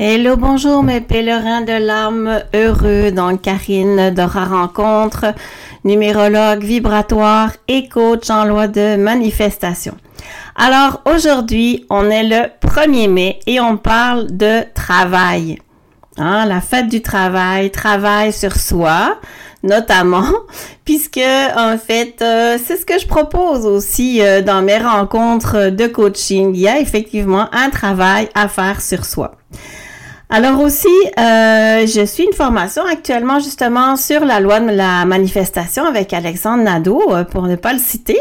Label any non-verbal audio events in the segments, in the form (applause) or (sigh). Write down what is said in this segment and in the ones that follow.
Hello, bonjour mes pèlerins de l'âme heureux dans Karine Dora Rencontre, numérologue vibratoire et coach en loi de manifestation. Alors aujourd'hui, on est le 1er mai et on parle de travail. Hein, la fête du travail, travail sur soi, notamment, (laughs) puisque en fait, euh, c'est ce que je propose aussi euh, dans mes rencontres de coaching. Il y a effectivement un travail à faire sur soi. Alors aussi, euh, je suis une formation actuellement justement sur la loi de la manifestation avec Alexandre Nadeau, euh, pour ne pas le citer.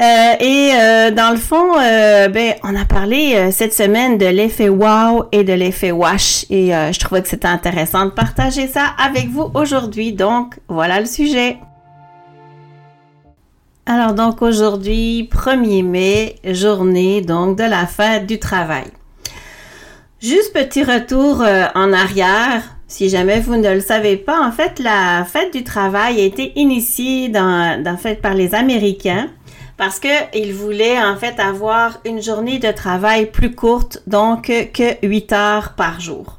Euh, et dans le fond, ben, on a parlé cette semaine de l'effet wow et de l'effet wash. Et je trouvais que c'était intéressant de partager ça avec vous aujourd'hui. Donc, voilà le sujet. Alors donc aujourd'hui, 1er mai, journée donc de la fête du travail. Juste petit retour euh, en arrière. Si jamais vous ne le savez pas, en fait, la fête du travail a été initiée dans, fait par les Américains parce qu'ils voulaient en fait avoir une journée de travail plus courte, donc que 8 heures par jour.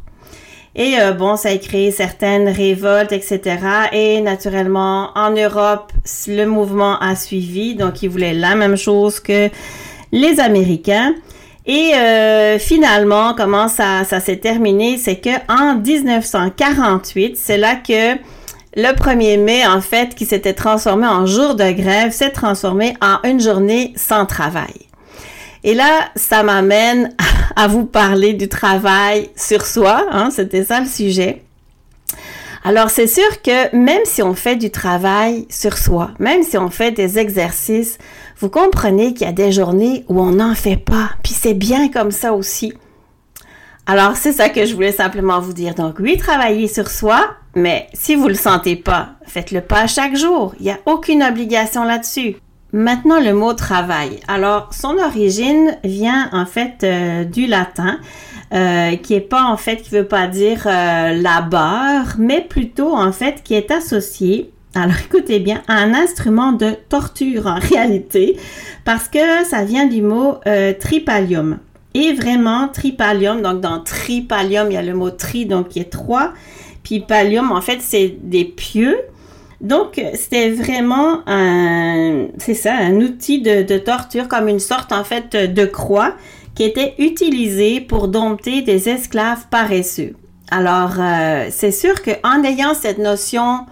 Et euh, bon, ça a créé certaines révoltes, etc. Et naturellement, en Europe, le mouvement a suivi, donc ils voulaient la même chose que les Américains. Et euh, finalement, comment ça, s'est terminé, c'est que en 1948, c'est là que le 1er mai, en fait, qui s'était transformé en jour de grève, s'est transformé en une journée sans travail. Et là, ça m'amène à vous parler du travail sur soi, hein, c'était ça le sujet. Alors, c'est sûr que même si on fait du travail sur soi, même si on fait des exercices, vous comprenez qu'il y a des journées où on n'en fait pas, puis c'est bien comme ça aussi. Alors, c'est ça que je voulais simplement vous dire. Donc, oui, travaillez sur soi, mais si vous le sentez pas, faites-le pas chaque jour. Il n'y a aucune obligation là-dessus. Maintenant, le mot travail. Alors, son origine vient en fait euh, du latin. Euh, qui est pas en fait, qui veut pas dire euh, labeur, mais plutôt en fait qui est associé alors écoutez bien, un instrument de torture en réalité, parce que ça vient du mot euh, tripalium. Et vraiment, tripalium, donc dans tripalium, il y a le mot tri, donc qui est trois. Puis palium, en fait, c'est des pieux. Donc, c'était vraiment un, c'est ça, un outil de, torture, comme une sorte, en fait, de croix qui était utilisé pour dompter des esclaves paresseux. Alors, euh, c'est sûr qu'en ayant cette notion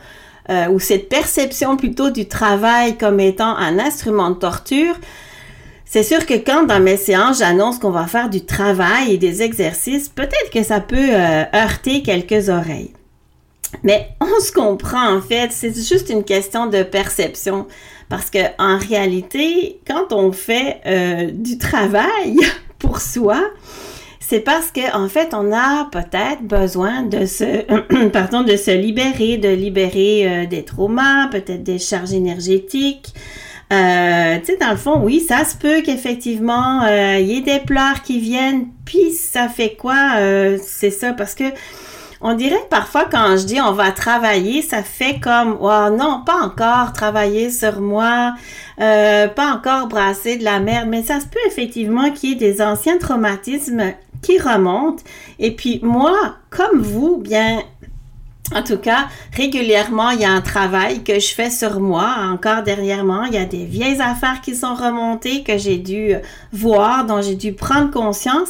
euh, ou cette perception plutôt du travail comme étant un instrument de torture, c'est sûr que quand dans mes séances j'annonce qu'on va faire du travail et des exercices, peut-être que ça peut euh, heurter quelques oreilles. Mais on se comprend en fait, c'est juste une question de perception. Parce que en réalité, quand on fait du travail, (laughs) pour soi, c'est parce que en fait, on a peut-être besoin de se, (clears throat) pardon, de se libérer, de libérer euh, des traumas, peut-être des charges énergétiques. Euh, tu sais, dans le fond, oui, ça se peut qu'effectivement, euh, il y ait des pleurs qui viennent, puis ça fait quoi? c'est ça, parce que on dirait parfois quand je dis on va travailler, ça fait comme oh non, pas encore travailler sur moi, euh, pas encore brasser de la merde, mais ça se peut effectivement qu'il y ait des anciens traumatismes qui remontent. Et puis moi, comme vous, bien en tout cas, régulièrement, il y a un travail que je fais sur moi. Encore dernièrement, il y a des vieilles affaires qui sont remontées que j'ai dû voir, dont j'ai dû prendre conscience.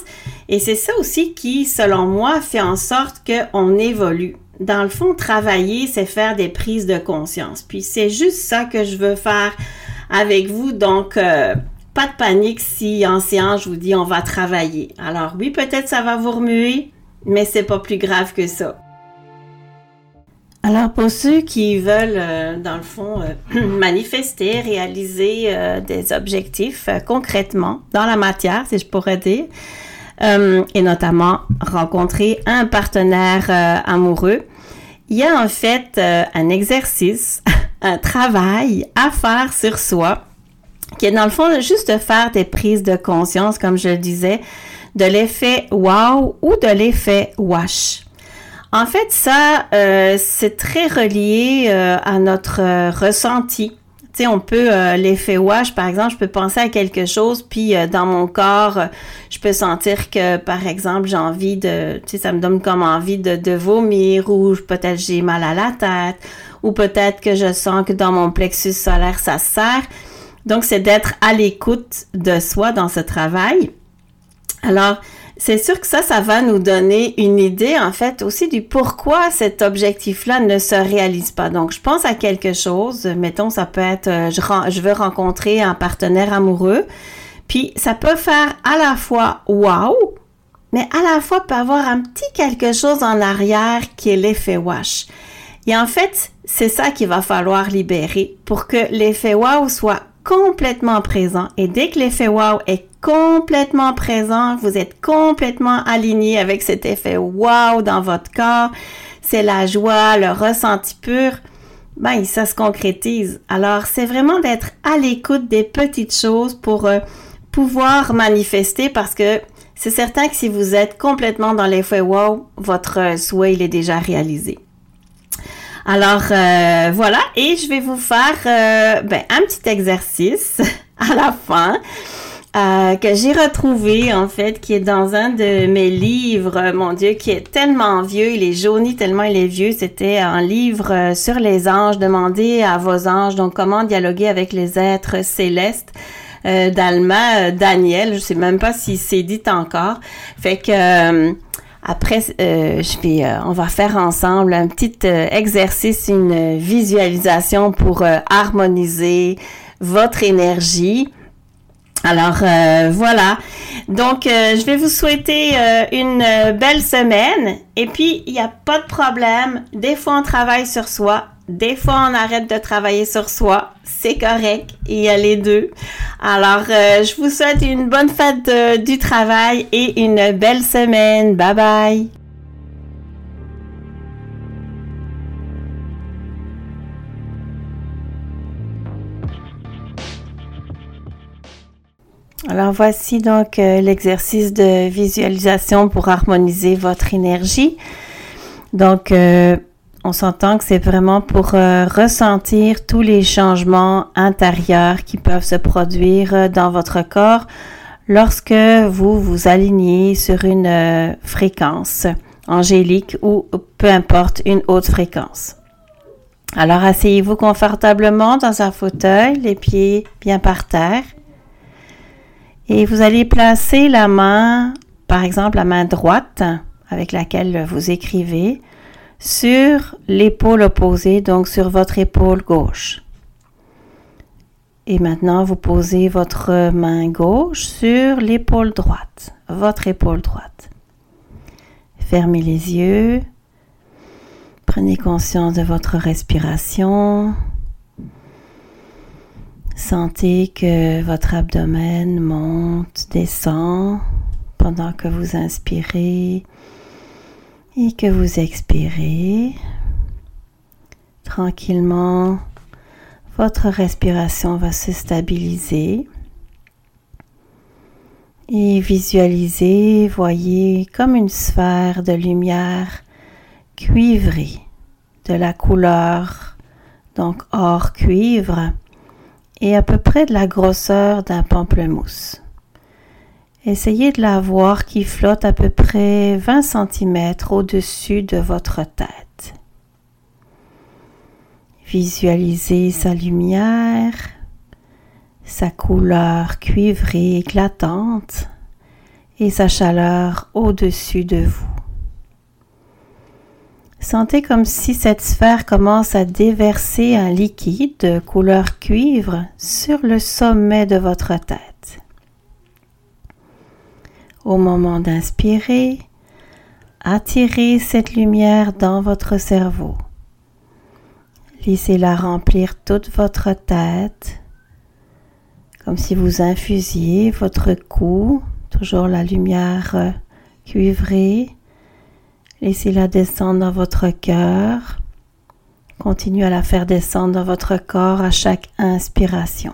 Et c'est ça aussi qui, selon moi, fait en sorte qu'on évolue. Dans le fond, travailler, c'est faire des prises de conscience. Puis c'est juste ça que je veux faire avec vous. Donc, euh, pas de panique si en séance je vous dis on va travailler. Alors oui, peut-être ça va vous remuer, mais c'est pas plus grave que ça. Alors pour ceux qui veulent, euh, dans le fond, euh, (clears throat) manifester, réaliser euh, des objectifs concrètement dans la matière, si je pourrais dire, et notamment rencontrer un partenaire amoureux, il y a en fait un exercice, (laughs) un travail à faire sur soi, qui est dans le fond juste de faire des prises de conscience, comme je le disais, de l'effet wow ou de l'effet wash. En fait, ça, euh, c'est très relié euh, à notre euh, ressenti Tu sais, on peut, l'effet wash, par exemple, je peux penser à quelque chose, puis dans mon corps, je peux sentir que, par exemple, j'ai envie de, tu sais, ça me donne comme envie de, de vomir, ou peut-être j'ai mal à la tête, ou peut-être que je sens que dans mon plexus solaire, ça serre. Donc, c'est d'être à l'écoute de soi dans ce travail. Alors, c'est sûr que ça, ça va nous donner une idée, en fait, aussi du pourquoi cet objectif-là ne se réalise pas. Donc, je pense à quelque chose, mettons, ça peut être, euh, je, je veux rencontrer un partenaire amoureux, puis ça peut faire à la fois wow, mais à la fois peut avoir un petit quelque chose en arrière qui est l'effet wash. Et en fait, c'est ça qu'il va falloir libérer pour que l'effet wow soit complètement présent. Et dès que l'effet wow est complètement présent, vous êtes complètement aligné avec cet effet wow dans votre corps, c'est la joie, le ressenti pur, ben ça se concrétise. Alors c'est vraiment d'être à l'écoute des petites choses pour euh, pouvoir manifester parce que c'est certain que si vous êtes complètement dans l'effet wow, votre souhait il est déjà réalisé. Alors euh, voilà, et je vais vous faire euh, ben, un petit exercice (laughs) à la fin. Euh, que j'ai retrouvé en fait, qui est dans un de mes livres, mon Dieu, qui est tellement vieux, il est jauni tellement il est vieux. C'était un livre sur les anges, demandez à vos anges, donc comment dialoguer avec les êtres célestes. D'Alma Daniel, je sais même pas si c'est dit encore. Fait que après, euh, je vais, euh, on va faire ensemble un petit euh, exercice, une visualisation pour harmoniser votre énergie. Alors voilà. Donc je vais vous souhaiter une belle semaine. Et puis il n'y a pas de problème. Des fois on travaille sur soi des fois, on arrête de travailler sur soi. C'est correct. Il y a les deux. Alors, euh, je vous souhaite une bonne fête du travail et une belle semaine. Bye bye. Alors voici donc euh, l'exercice de visualisation pour harmoniser votre énergie. Donc euh, on s'entend que c'est vraiment pour euh, ressentir tous les changements intérieurs qui peuvent se produire euh, dans votre corps lorsque vous vous alignez sur une euh, fréquence angélique ou peu importe une haute fréquence. Alors asseyez-vous confortablement dans un fauteuil, les pieds bien par terre. Et vous allez placer la main, par exemple la main droite avec laquelle vous écrivez, sur l'épaule opposée, donc sur votre épaule gauche. Et maintenant, vous posez votre main gauche sur l'épaule droite, votre épaule droite. Fermez les yeux. Prenez conscience de votre respiration. Sentez que votre abdomen monte, descend pendant que vous inspirez et que vous expirez tranquillement, votre respiration va se stabiliser et visualisez, voyez comme une sphère de lumière cuivrée de la couleur donc or cuivre et à peu près de la grosseur d'un pamplemousse. Essayez de la voir qui flotte à peu près 20 cm au-dessus de votre tête. Visualisez sa lumière, sa couleur cuivrée éclatante et sa chaleur au-dessus de vous. Sentez comme si cette sphère commence à déverser un liquide de couleur cuivre sur le sommet de votre tête. Au moment d'inspirer, attirez cette lumière dans votre cerveau. Laissez-la remplir toute votre tête, comme si vous infusiez votre cou, toujours la lumière cuivrée. Laissez-la descendre dans votre cœur. Continuez à la faire descendre dans votre corps à chaque inspiration.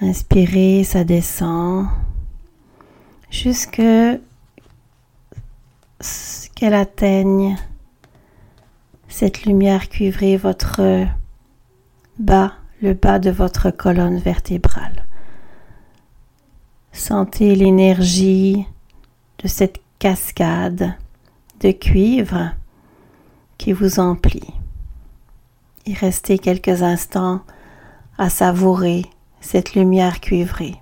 Inspirez, ça descend jusque qu'elle atteigne cette lumière cuivrée votre bas, le bas de votre colonne vertébrale. Sentez l'énergie de cette cascade de cuivre qui vous emplit. Et restez quelques instants à savourer cette lumière cuivrée.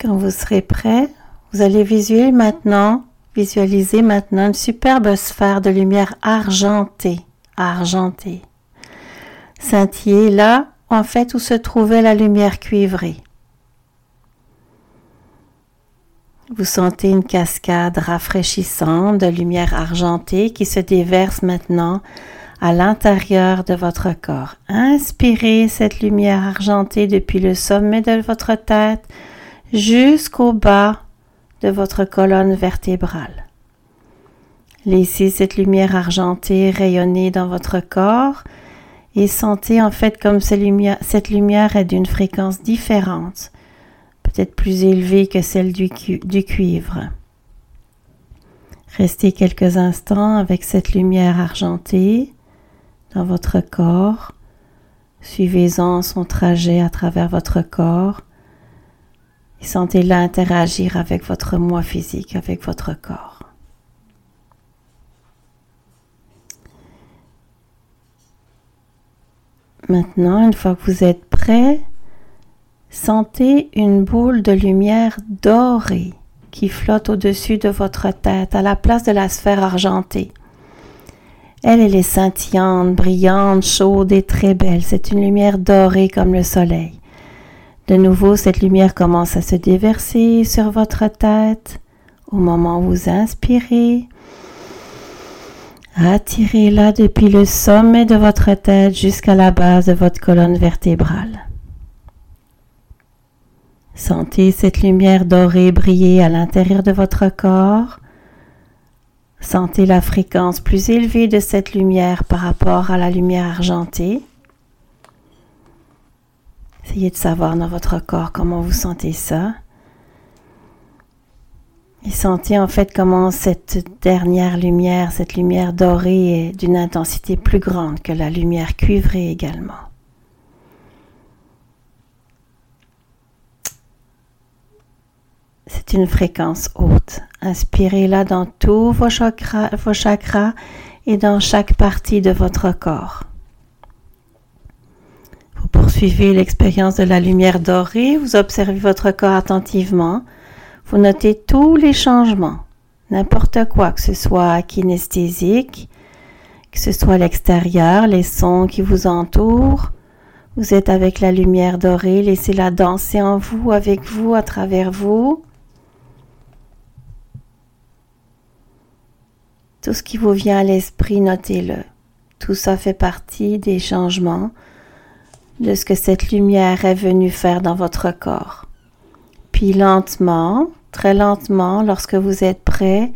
Quand vous serez prêt, vous allez visualiser maintenant, visualiser maintenant une superbe sphère de lumière argentée, argentée, scintiller là, en fait, où se trouvait la lumière cuivrée. Vous sentez une cascade rafraîchissante de lumière argentée qui se déverse maintenant à l'intérieur de votre corps. Inspirez cette lumière argentée depuis le sommet de votre tête jusqu'au bas de votre colonne vertébrale. Laissez cette lumière argentée rayonner dans votre corps et sentez en fait comme cette lumière, est d'une fréquence différente peut-être plus élevée que celle du, du cuivre. Restez quelques instants avec cette lumière argentée dans votre corps. Suivez-en son trajet à travers votre corps et sentez-la interagir avec votre moi physique, avec votre corps. Maintenant, une fois que vous êtes prêt, Sentez une boule de lumière dorée qui flotte au-dessus de votre tête à la place de la sphère argentée. Elle, elle est scintillante, brillante, chaude et très belle. C'est une lumière dorée comme le soleil. De nouveau, cette lumière commence à se déverser sur votre tête au moment où vous inspirez. Attirez-la depuis le sommet de votre tête jusqu'à la base de votre colonne vertébrale. Sentez cette lumière dorée briller à l'intérieur de votre corps. Sentez la fréquence plus élevée de cette lumière par rapport à la lumière argentée. Essayez de savoir dans votre corps comment vous sentez ça. Et sentez en fait comment cette dernière lumière, cette lumière dorée est d'une intensité plus grande que la lumière cuivrée également. C'est une fréquence haute. Inspirez-la dans tous vos chakras, et dans chaque partie de votre corps. Poursuivez l'expérience de la lumière dorée, vous observez votre corps attentivement, vous notez tous les changements, n'importe quoi, que ce soit kinesthésique, que ce soit l'extérieur, les sons qui vous entourent. Vous êtes avec la lumière dorée, laissez-la danser en vous, avec vous, à travers vous. Tout ce qui vous vient à l'esprit, notez-le. Tout ça fait partie des changements de ce que cette lumière est venue faire dans votre corps. Puis lentement, très lentement, lorsque vous êtes prêt,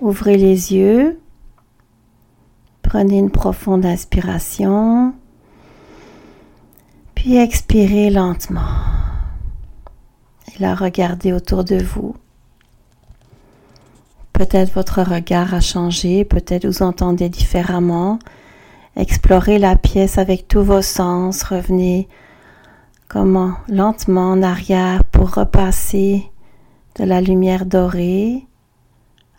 ouvrez les yeux, prenez une profonde inspiration, puis expirez lentement. Et là, regardez autour de vous. Peut-être votre regard a changé, peut-être vous entendez différemment. Explorez la pièce avec tous vos sens, revenez comment lentement en arrière pour repasser de la lumière dorée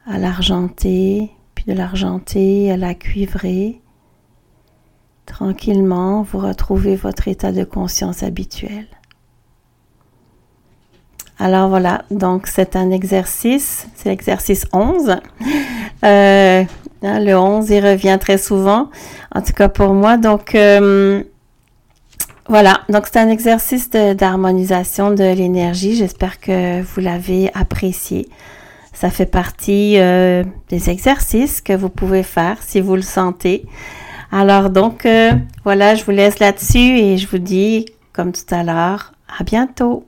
à l'argenté, puis de l'argenté à la cuivrée. Tranquillement, vous retrouvez votre état de conscience habituel. Alors voilà, donc c'est un exercice, c'est l'exercice 11. Euh, hein, le 11, il revient très souvent, en tout cas pour moi. Donc euh, voilà, donc c'est un exercice d'harmonisation de, l'énergie. J'espère que vous l'avez apprécié. Ça fait partie euh, des exercices que vous pouvez faire si vous le sentez. Alors donc voilà, je vous laisse là-dessus et je vous dis, comme tout à l'heure, à bientôt.